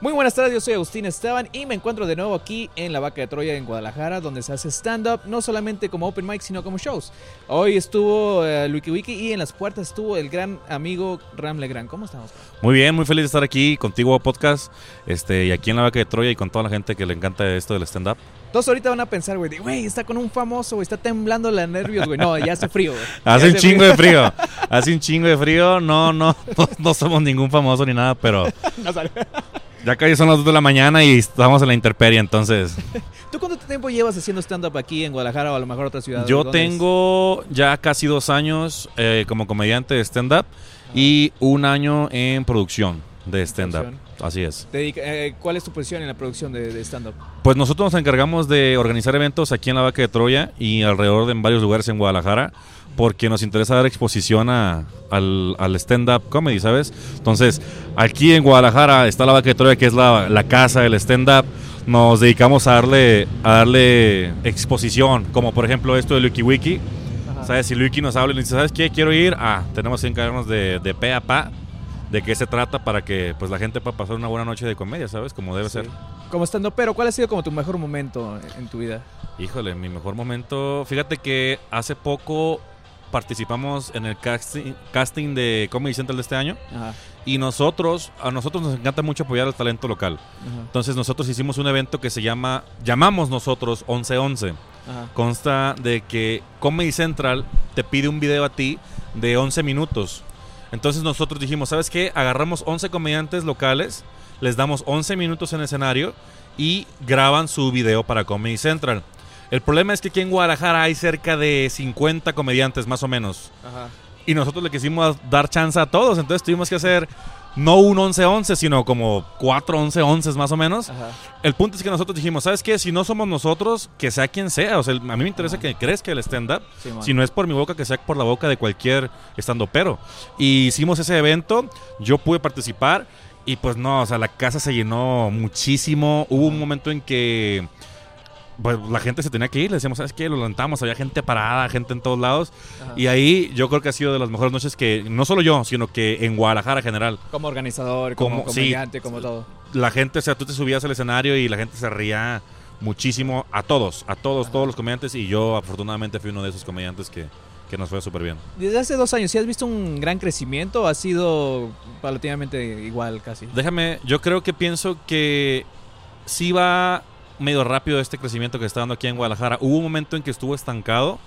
Muy buenas tardes, yo soy Agustín Esteban y me encuentro de nuevo aquí en la Vaca de Troya en Guadalajara, donde se hace stand-up no solamente como open mic, sino como shows. Hoy estuvo eh, Wiki Wiki y en las puertas estuvo el gran amigo Ram Legrand. ¿Cómo estamos? Muy bien, muy feliz de estar aquí contigo podcast este, y aquí en la Vaca de Troya y con toda la gente que le encanta esto del stand-up. Todos ahorita van a pensar, güey, de, güey, está con un famoso, güey, está temblando la nervios, güey. No, ya hace frío, güey. Hace un chingo de frío. Hace un chingo de frío. No, no, no, no somos ningún famoso ni nada, pero No sale. Ya casi son las 2 de la mañana y estamos en la intemperie, entonces. ¿Tú cuánto tiempo llevas haciendo stand-up aquí en Guadalajara o a lo mejor otra ciudad? Yo tengo ya casi dos años eh, como comediante de stand-up y un año en producción de stand-up. Así es. Dedica- eh, ¿Cuál es tu posición en la producción de, de stand-up? Pues nosotros nos encargamos de organizar eventos aquí en la Vaca de Troya y alrededor de en varios lugares en Guadalajara porque nos interesa dar exposición a- al, al stand-up comedy, ¿sabes? Entonces, aquí en Guadalajara está la Vaca de Troya, que es la, la casa del stand-up. Nos dedicamos a darle, a darle exposición, como por ejemplo esto de Lucky Wiki. ¿Sabes? Si Luiki nos habla y nos dice, ¿sabes qué? Quiero ir. Ah, tenemos que encargarnos de, de pe a pa de qué se trata para que pues la gente pueda pasar una buena noche de comedia, ¿sabes? Como debe ser. Como stand pero ¿cuál ha sido como tu mejor momento en tu vida? Híjole, mi mejor momento. Fíjate que hace poco participamos en el casting, casting de Comedy Central de este año Ajá, y nosotros, a nosotros nos encanta mucho apoyar al talento local. ajá, Entonces nosotros hicimos un evento que se llama, llamamos nosotros 1111. ajá. Consta de que Comedy Central te pide un video a ti de 11 minutos. Entonces nosotros dijimos, ¿sabes qué? Agarramos 11 comediantes locales, les damos 11 minutos en escenario y graban su video para Comedy Central. El problema es que aquí en Guadalajara hay cerca de 50 comediantes más o menos. Ajá. Y nosotros le quisimos dar chance a todos. Entonces tuvimos que hacer no un 11-11, sino como 4 11-11 más o menos. Ajá. El punto es que nosotros dijimos, ¿sabes qué? Si no somos nosotros, que sea quien sea. O sea, a mí me interesa Ajá. que crezca el stand-up. Sí. Si no es por mi boca, que sea por la boca de cualquier stand-upero. Y hicimos ese evento, yo pude participar y pues no, o sea, la casa se llenó muchísimo. Hubo un momento en que pues, la gente se tenía que ir, le decíamos, ¿sabes qué? Lo levantamos, había gente parada, gente en todos lados. Ajá. Y ahí yo creo que ha sido de las mejores noches que, no solo yo, sino que en Guadalajara en general. Como organizador, como, Como- sí. comediante, como todo. la gente, o sea, tú te subías al escenario y la gente se ría muchísimo a todos, a todos, Ajá. todos los comediantes y yo afortunadamente fui uno de esos comediantes que, que nos fue súper bien. Desde hace dos años, ¿sí has visto un gran crecimiento ha sido paulatinamente igual casi? Déjame, yo creo que pienso que sí va medio rápido este crecimiento que está dando aquí en Guadalajara. Hubo un momento en que estuvo estancado,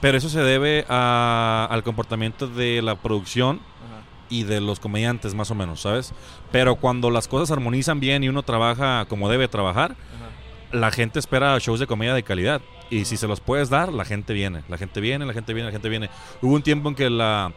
pero eso se debe a- al comportamiento de la producción Ajá. y de los comediantes más o menos, ¿sabes? Pero cuando las cosas armonizan bien y uno trabaja como debe trabajar, Ajá. la gente espera shows de comedia de calidad. Y si se los puedes dar, la gente viene. La gente viene, la gente viene, la gente viene. Hubo un tiempo en que la,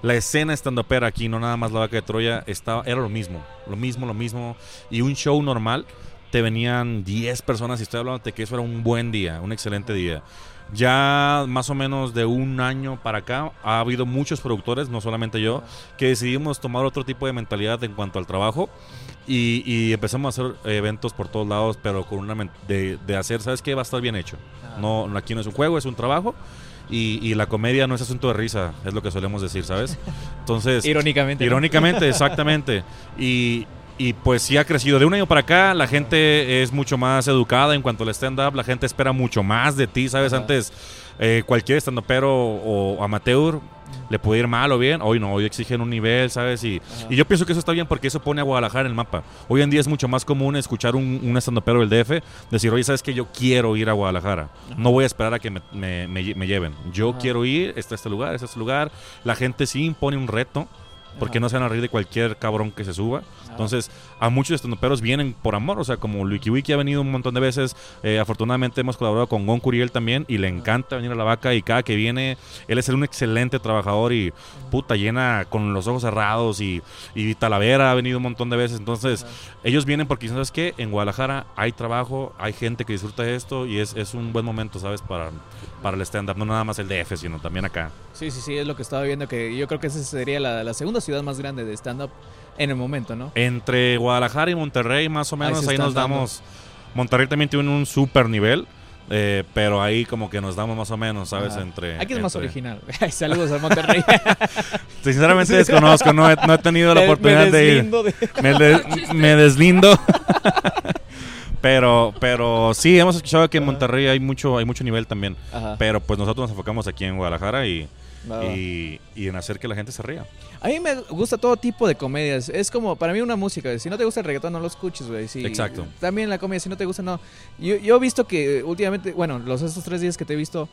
la escena estando pera aquí, no nada más la vaca de Troya, estaba, era lo mismo. Lo mismo, lo mismo. Y un show normal, te venían 10 personas y estoy hablando de que eso era un buen día, un excelente día. Ya más o menos de un año para acá ha habido muchos productores, no solamente yo, que decidimos tomar otro tipo de mentalidad en cuanto al trabajo y, y empezamos a hacer eventos por todos lados, pero con una de, de hacer, ¿sabes qué? Va a estar bien hecho. No, aquí no es un juego, es un trabajo. Y, y la comedia no es asunto de risa, es lo que solemos decir, ¿sabes? Entonces, Irónicamente. ¿no? irónicamente, exactamente. Y, y pues sí ha crecido. De un año para acá, la gente es mucho más educada en cuanto al stand-up. La gente espera mucho más de ti, ¿sabes? Ajá. Antes, eh, cualquier stand-upero o amateur le puede ir mal o bien. Hoy no, hoy exigen un nivel, ¿sabes? Y, y yo pienso que eso está bien porque eso pone a Guadalajara en el mapa. Hoy en día es mucho más común escuchar un, un stand-upero del DF decir, oye, ¿sabes que Yo quiero ir a Guadalajara. No voy a esperar a que me, me- me- me lleven. Yo Ajá. quiero ir, está este lugar, está este lugar. La gente sí impone un reto porque Ajá. no se van a reír de cualquier cabrón que se suba. Entonces, a muchos estandoperos vienen por amor, o sea, como Wiki Wiki ha venido un montón de veces, eh, afortunadamente hemos colaborado con Gon Curiel también y le encanta venir a la vaca y cada que viene, él es un excelente trabajador y puta llena con los ojos cerrados y, y Talavera ha venido un montón de veces, entonces ellos vienen porque sabes que en Guadalajara hay trabajo, hay gente que disfruta de esto y es, es un buen momento, ¿sabes? Para, para el stand-up, no nada más el DF, sino también acá. Sí, sí, sí, es lo que estaba viendo, que yo creo que esa sería la, la segunda ciudad más grande de stand-up en el momento, ¿no? Entre Guadalajara y Monterrey, más o menos, ahí, nos dando. damos. Monterrey también tiene un super nivel, Eh, pero ahí como que nos damos más o menos, ¿sabes? Ajá. Entre. Aquí es más entre- original. Saludos a Monterrey. Sinceramente desconozco, no he, no he tenido la Me- me oportunidad de ir. de- Me, de- me deslindo. pero, pero sí, hemos escuchado que en Monterrey hay mucho, hay mucho nivel también. Ajá. Pero pues nosotros nos enfocamos aquí en Guadalajara y. y, y en hacer que la gente se ría. A mí me gusta todo tipo de comedias. Es como, para mí, una música. Si no te gusta el reggaetón, no lo escuches, güey. Si- Exacto. También la comedia, si no te gusta, no. Yo, yo he visto que últimamente, bueno, los estos tres días que te he visto,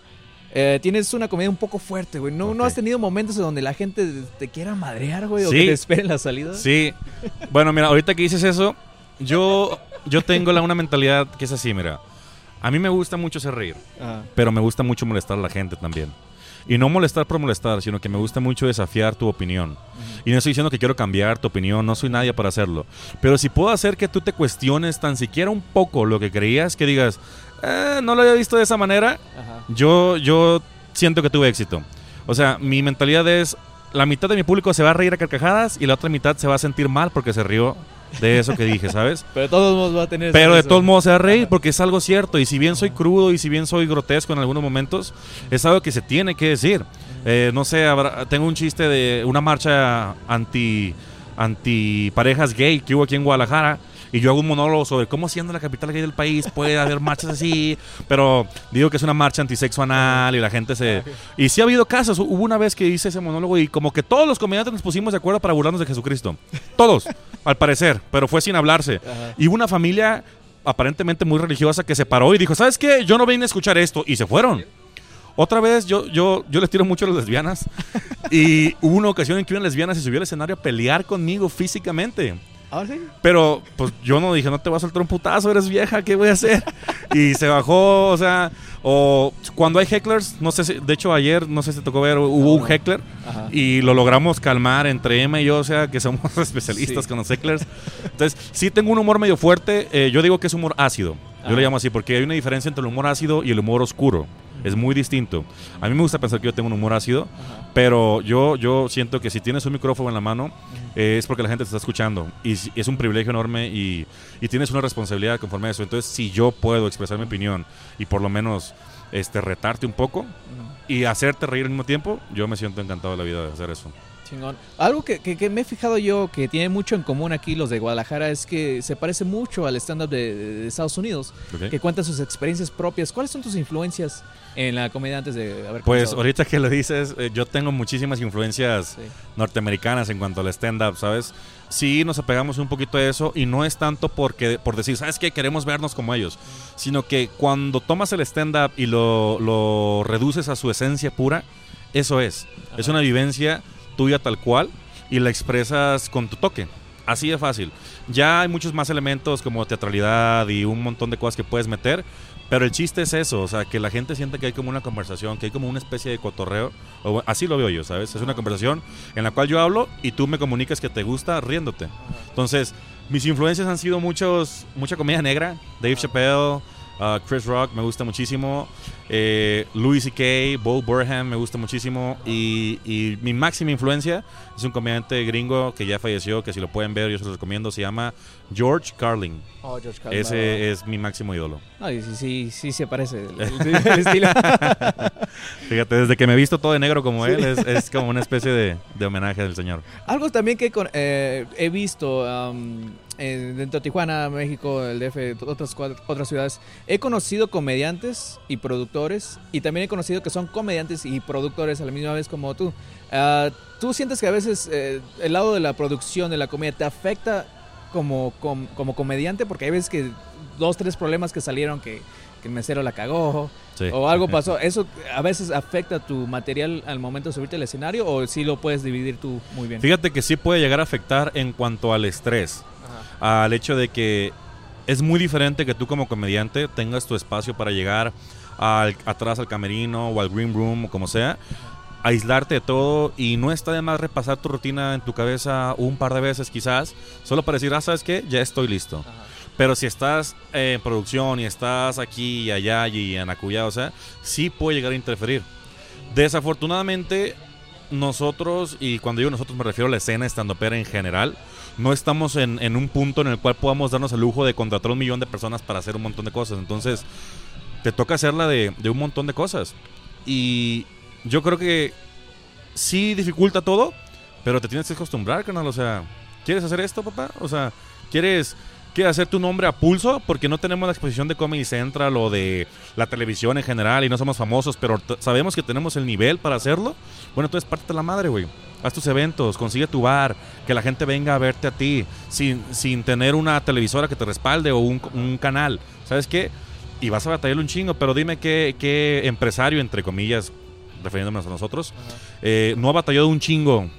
eh, tienes una comedia un poco fuerte, güey. ¿No, ¿No has tenido momentos en donde la gente te quiera madrear, güey? O que te espere en la salida. Sí. Bueno, mira, ahorita que dices eso, yo, yo tengo la, una mentalidad que es así, mira. A mí me gusta mucho hacer reír, Ajá. pero me gusta mucho molestar a la gente también. Y no molestar por molestar, sino que me gusta mucho desafiar tu opinión. Y no estoy diciendo que quiero cambiar tu opinión, no soy nadie para hacerlo. Pero si puedo hacer que tú te cuestiones tan siquiera un poco lo que creías, que digas, "Eh, no lo había visto de esa manera, Ajá. yo, yo siento que tuve éxito. O sea, mi mentalidad es, la mitad de mi público se va a reír a carcajadas y la otra mitad se va a sentir mal porque se rió de eso que dije, ¿sabes? Pero de todos modos va a tener... Pero de todos modos se va a reír porque es algo cierto. Y si bien soy crudo y si bien soy grotesco en algunos momentos, es algo que se tiene que decir. Eh, no sé, habrá- tengo un chiste de una marcha anti, anti parejas gay que hubo aquí en Guadalajara. Y yo hago un monólogo sobre cómo siendo la capital gay del país puede haber marchas así. Pero digo que es una marcha antisexo anal y la gente se... Y sí ha habido casos. Hubo una vez que hice ese monólogo y como que todos los comediantes nos pusimos de acuerdo para burlarnos de Jesucristo. Todos, al parecer. Pero fue sin hablarse. Ajá. Y hubo una familia aparentemente muy religiosa que se paró y dijo, ¿sabes qué? Yo no vine a escuchar esto. Y se fueron. Otra vez, yo, yo, yo les tiro mucho a las lesbianas. y hubo una ocasión en que una lesbiana se subió al escenario a pelear conmigo físicamente. ¿Ahora sí? Pero, pues yo no dije, no te voy a soltar un putazo, eres vieja, ¿qué voy a hacer? Y se bajó, o sea, o cuando hay hecklers, no sé si, de hecho ayer, no sé si te tocó ver, hubo un heckler Ajá. y lo logramos calmar entre Emma y yo, o sea, que somos especialistas Sí. con los hecklers. Entonces, sí tengo un humor medio fuerte, eh, yo digo que es humor ácido, yo le llamo así, porque hay una diferencia entre el humor ácido y el humor oscuro. Es muy distinto. A mí me gusta pensar que yo tengo un humor ácido, Ajá. pero yo, yo siento que si tienes un micrófono en la mano eh, es porque la gente te está escuchando. Y es un privilegio enorme y, y tienes una responsabilidad conforme a eso. Entonces, si yo puedo expresar mi opinión y por lo menos este, retarte un poco. Y hacerte reír al mismo tiempo, yo me siento encantado de la vida de hacer eso. Chingón. Algo que, que- que me he fijado yo que tiene mucho en común aquí los de Guadalajara es que se parece mucho al stand-up de, de Estados Unidos, que cuentan sus experiencias propias. ¿Cuáles son tus influencias en la comedia antes de haber Pues comenzado? ahorita que lo dices, eh, yo tengo muchísimas influencias Sí. norteamericanas en cuanto al stand-up, ¿sabes? Sí nos apegamos un poquito a eso y no es tanto porque por decir, ¿sabes qué? Queremos vernos como ellos, sino que cuando tomas el stand-up y lo, lo reduces a su esencia pura, eso es. Es una vivencia tuya tal cual y la expresas con tu toque. Así de fácil. Ya hay muchos más elementos como teatralidad y un montón de cosas que puedes meter, pero el chiste es eso, o sea, que la gente sienta que hay como una conversación, que hay como una especie de cotorreo. o así lo veo yo, ¿sabes? Es una conversación en la cual yo hablo y tú me comunicas que te gusta riéndote. Entonces, mis influencias han sido muchos, mucha comedia negra, Dave Chappelle, uh, Chris Rock me gusta muchísimo, eh, Louis C.K., Bo Burham me gusta muchísimo y, y mi máxima influencia es un comediante gringo que ya falleció, que si lo pueden ver yo se los recomiendo, se llama George Carlin. Oh, George Carlin, Ese es mi máximo ídolo. Sí, sí, sí se parece el, el- el estilo. Fíjate, desde que me he visto todo de negro como él, es, es como una especie de, de homenaje del señor. Algo también que con- eh, he visto um, en- dentro de Tijuana, México, el DF, otras, otras ciudades, he conocido comediantes y productores y también he conocido que son comediantes y productores a la misma vez como tú. Ah, ¿Tú sientes que a veces eh, el lado de la producción de la comedia te afecta como, com- como comediante? Porque hay veces que dos, tres problemas que salieron que, que el mesero la cagó Sí. o algo pasó. ¿Eso a veces afecta tu material al momento de subirte al escenario o sí lo puedes dividir tú muy bien? Fíjate que sí puede llegar a afectar en cuanto al estrés, Ajá. al hecho de que es muy diferente que tú como comediante tengas tu espacio para llegar al, atrás al camerino o al green room o como sea, aislarte de todo y no está de más repasar tu rutina en tu cabeza un par de veces quizás, solo para decir, ah, ¿sabes qué? Ya estoy listo. Ajá. Pero si estás eh, en producción y estás aquí y allá y en Acuya, o sea, sí puede llegar a interferir. Desafortunadamente, nosotros, y cuando digo nosotros me refiero a la escena estandopera en general, no estamos en, en un punto en el cual podamos darnos el lujo de contratar un millón de personas para hacer un montón de cosas. Entonces, te toca hacerla de, de un montón de cosas. Y yo creo que sí dificulta todo, pero te tienes que acostumbrar, carnal. O sea, ¿quieres hacer esto, papá? O sea, ¿quieres, ¿quieres hacer tu nombre a pulso? Porque no tenemos la exposición de Comedy Central o de la televisión en general y no somos famosos, pero sabemos que tenemos el nivel para hacerlo. Bueno, entonces parte la madre, güey. Haz tus eventos, consigue tu bar, que la gente venga a verte a ti, sin, sin tener una televisora que te respalde o un, un canal. ¿Sabes qué? Y vas a batallarle un chingo, pero dime qué, qué empresario, entre comillas, refiriéndonos a nosotros, eh, no ha batallado un chingo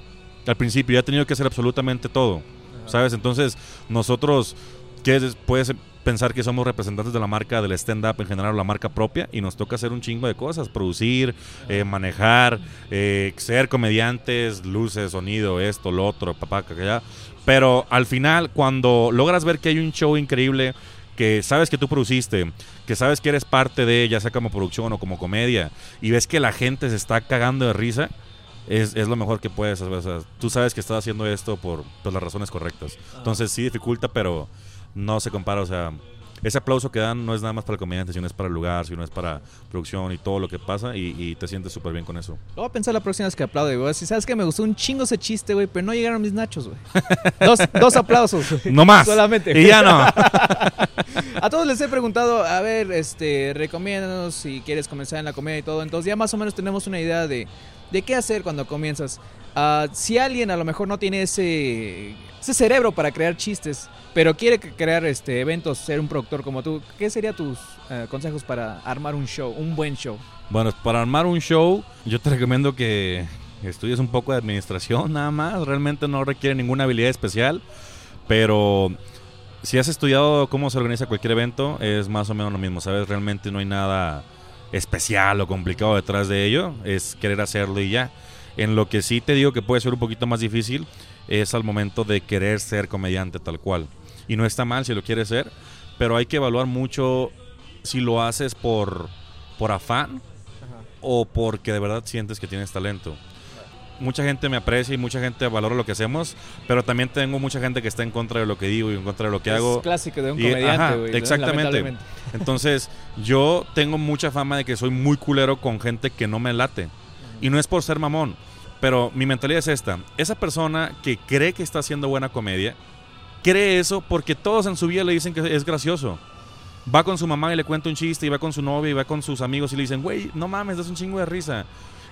al principio y ha tenido que hacer absolutamente todo. ¿Sabes? Entonces, nosotros, ¿qué es? puedes pensar que somos representantes de la marca del stand-up en general, la marca propia, y nos toca hacer un chingo de cosas, producir, eh, manejar, eh, ser comediantes, luces, sonido, esto, lo otro, papá, allá. Pero al final, cuando logras ver que hay un show increíble, que sabes que tú produciste, que sabes que eres parte de, ya sea como producción o como comedia, y ves que la gente se está cagando de risa, es, es lo mejor que puedes. O sea, tú sabes que estás haciendo esto por, por las razones correctas. Entonces sí dificulta, pero no se compara. O sea, ese aplauso que dan no es nada más para el comediante, sino es para el lugar, sino es para producción y todo lo que pasa, y, y te sientes súper bien con eso. Lo voy a pensar la próxima vez que aplaude, güey. Si sabes que me gustó un chingo ese chiste, güey, pero no llegaron mis nachos, güey. Dos, dos aplausos. No más. Solamente. Y ya no. A todos les he preguntado, a ver, este, recomiéndanos si quieres comenzar en la comedia y todo. Entonces ya más o menos tenemos una idea de, de qué hacer cuando comienzas. Ah, si alguien a lo mejor no tiene ese, ese cerebro para crear chistes, pero quiere crear este, eventos, ser un productor como tú, ¿qué serían tus eh, consejos para armar un show, un buen show? Bueno, para armar un show, yo te recomiendo que estudies un poco de administración nada más. Realmente no requiere ninguna habilidad especial, pero si has estudiado cómo se organiza cualquier evento, es más o menos lo mismo, ¿sabes? Realmente no hay nada especial o complicado detrás de ello, es querer hacerlo y ya. En lo que sí te digo que puede ser un poquito más difícil es al momento de querer ser comediante tal cual. Y no está mal si lo quieres ser, pero hay que evaluar mucho si lo haces por, por afán o porque de verdad sientes que tienes talento. Mucha gente me aprecia y mucha gente valora lo que hacemos, pero también tengo mucha gente que está en contra de lo que digo y en contra de lo que hago. Es clásico de un Y- comediante, ajá, exactamente. Entonces, yo tengo mucha fama de que soy muy culero con gente que no me late. Y no es por ser mamón, pero mi mentalidad es esta. Esa persona que cree que está haciendo buena comedia, cree eso porque todos en su vida le dicen que es gracioso. Va con su mamá y le cuenta un chiste, y va con su novia, y va con sus amigos y le dicen, güey, no mames, das un chingo de risa.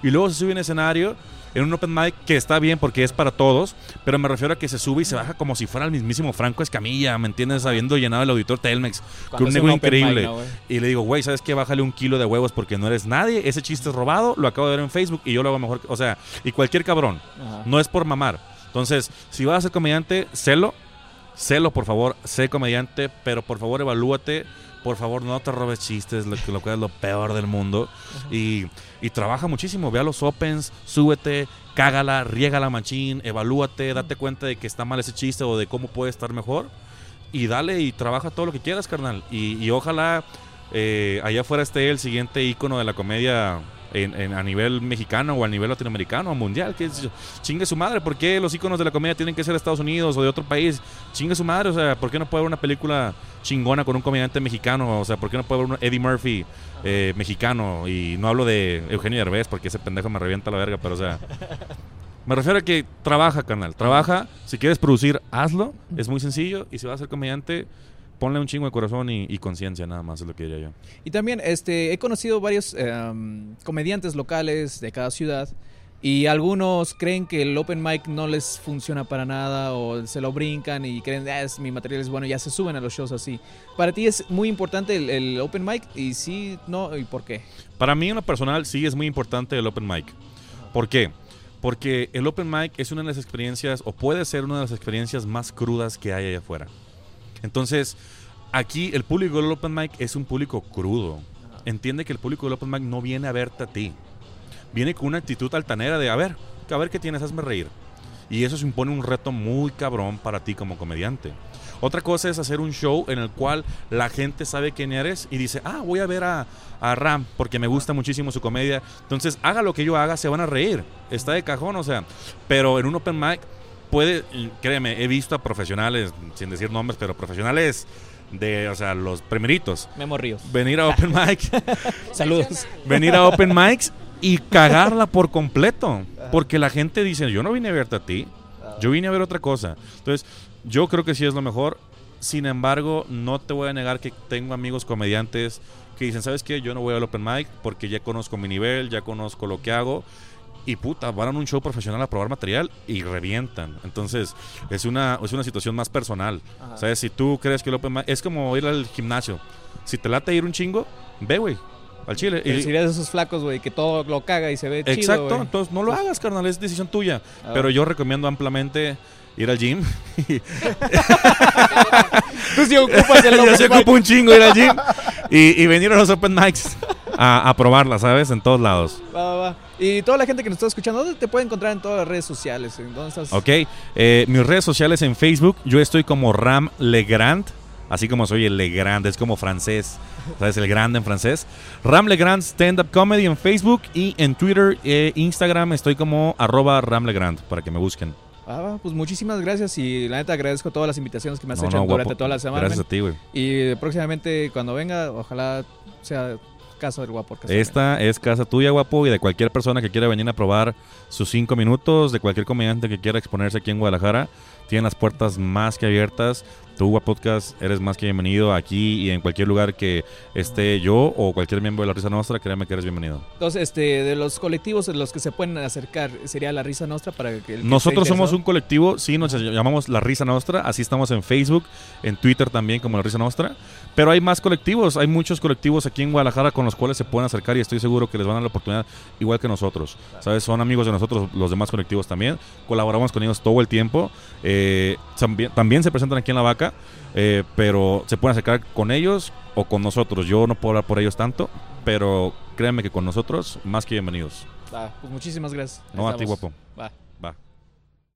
Y luego se sube en escenario en un open mic que está bien porque es para todos, pero me refiero a que se sube y se baja como si fuera el mismísimo Franco Escamilla, ¿me entiendes? Habiendo llenado el auditor Telmex con Cuando un es negro mic, increíble. y le digo, güey, ¿sabes qué? Bájale un kilo de huevos porque no eres nadie. Ese chiste es robado, lo acabo de ver en Facebook y yo lo hago mejor. que- O sea, y cualquier cabrón. Ajá. No es por mamar. Entonces, si vas a ser comediante, sélo. Sélo, por favor. Sé comediante, pero por favor evalúate. Por favor, no te robes chistes, lo, que- lo cual es lo peor del mundo. Y, y trabaja muchísimo. Ve a los opens, súbete, cágala, riégala machín, evalúate, date cuenta de que está mal ese chiste o de cómo puede estar mejor. Y dale y trabaja todo lo que quieras, carnal. Y, y ojalá eh, allá afuera esté el siguiente ícono de la comedia en- en- a nivel mexicano o a nivel latinoamericano o mundial. Que es- chingue su madre. ¿Por qué los íconos de la comedia tienen que ser de Estados Unidos o de otro país? Chingue su madre. O sea, ¿por qué no puede haber una película chingona con un comediante mexicano? O sea, ¿por qué no puede haber un Eddie Murphy eh, mexicano? Y no hablo de Eugenio Derbez porque ese pendejo me revienta la verga, pero o sea... Me refiero a que trabaja, canal. Trabaja. Si quieres producir, hazlo. Es muy sencillo. Y si vas a ser comediante, ponle un chingo de corazón y, y conciencia, nada más, es lo que diría yo. Y también este, he conocido varios em, comediantes locales de cada ciudad y algunos creen que el open mic no les funciona para nada o se lo brincan y creen, "Ah, es, mi material es bueno, ya se suben a los shows así. Para ti es muy importante el, el open mic y sí, no, ¿y por qué? Para mí, en lo personal, sí es muy importante el open mic. ¿Por qué? Porque el open mic es una de las experiencias, o puede ser una de las experiencias más crudas que hay allá afuera. Entonces, aquí el público del open mic es un público crudo. Entiende que el público del open mic no viene a verte a ti. Viene con una actitud altanera de, a ver, a ver qué tienes, hazme reír. Y eso se impone un reto muy cabrón para ti como comediante. Otra cosa es hacer un show en el cual la gente sabe quién eres y dice, ah, voy a ver a, a Ram porque me gusta muchísimo su comedia. Entonces, haga lo que yo haga, se van a reír. Está de cajón, o sea. Pero en un open mic puede, créeme, he visto a profesionales, sin decir nombres, pero profesionales de, o sea, los primeritos. Memo Ríos. Venir a Open Mic, Saludos. venir a Open Mics y cagarla por completo. Porque la gente dice, yo no vine a verte a ti, yo vine a ver otra cosa. Entonces, yo creo que sí es lo mejor. Sin embargo, no te voy a negar que tengo amigos comediantes que dicen, ¿sabes qué? Yo no voy al Open Mic porque ya conozco mi nivel, ya conozco lo que hago. Y puta, van a un show profesional a probar material y revientan. Entonces, es una, es una situación más personal. Ajá. ¿Sabes? Si tú crees que el Open es como ir al gimnasio. Si te late ir un chingo, ve, güey, al chile. Pero Y- sería de esos flacos, güey, que todo lo caga y se ve chido, Exacto, entonces no lo hagas, carnal, es decisión tuya. Ah. Pero yo recomiendo ampliamente ir al gym. Tú sí ocupas el yo mic. ocupo un chingo ir al gym y, y venir a los open mics a, a probarla, ¿sabes? En todos lados. Va, va, va. Y toda la gente que nos está escuchando, ¿dónde te puede encontrar en todas las redes sociales? ¿En ¿Dónde estás? Ok, eh, mis redes sociales en Facebook, yo estoy como Ram Legrand, así como soy el Legrand, es como francés, ¿sabes? El grande en francés. Ram Legrand Stand Up Comedy en Facebook y en Twitter e Instagram estoy como arroba Ram Legrand, para que me busquen. Ah, va, pues muchísimas gracias y la neta agradezco todas las invitaciones que me has No, hecho no, durante guapo. toda la semana. Gracias a ti, güey. Y próximamente cuando venga, ojalá sea casa del guapo. Casa Esta es casa tuya, guapo, y de cualquier persona que quiera venir a probar sus cinco minutos, de cualquier comediante que quiera exponerse aquí en Guadalajara, tienen las puertas más que abiertas. Tú, Guap Podcast, eres más que bienvenido aquí y en cualquier lugar que esté yo o cualquier miembro de la Risa Nostra, créeme que eres bienvenido. Entonces, este, de los colectivos en los que se pueden acercar, sería la risa nuestra para que el Nosotros somos un colectivo, sí, nos llamamos La Risa Nostra, así estamos en Facebook, en Twitter también como La Risa Nostra, pero hay más colectivos, hay muchos colectivos aquí en Guadalajara con los cuales se pueden acercar y estoy seguro que les van a dar la oportunidad igual que nosotros, ¿sabes? Son amigos de nosotros los demás colectivos también, colaboramos con ellos todo el tiempo, eh, también, también se presentan aquí en La Vaca, eh, pero se pueden acercar con ellos o con nosotros, yo no puedo hablar por ellos tanto, pero créanme que con nosotros más que bienvenidos. Va, pues muchísimas gracias. No, a ti, guapo. Va.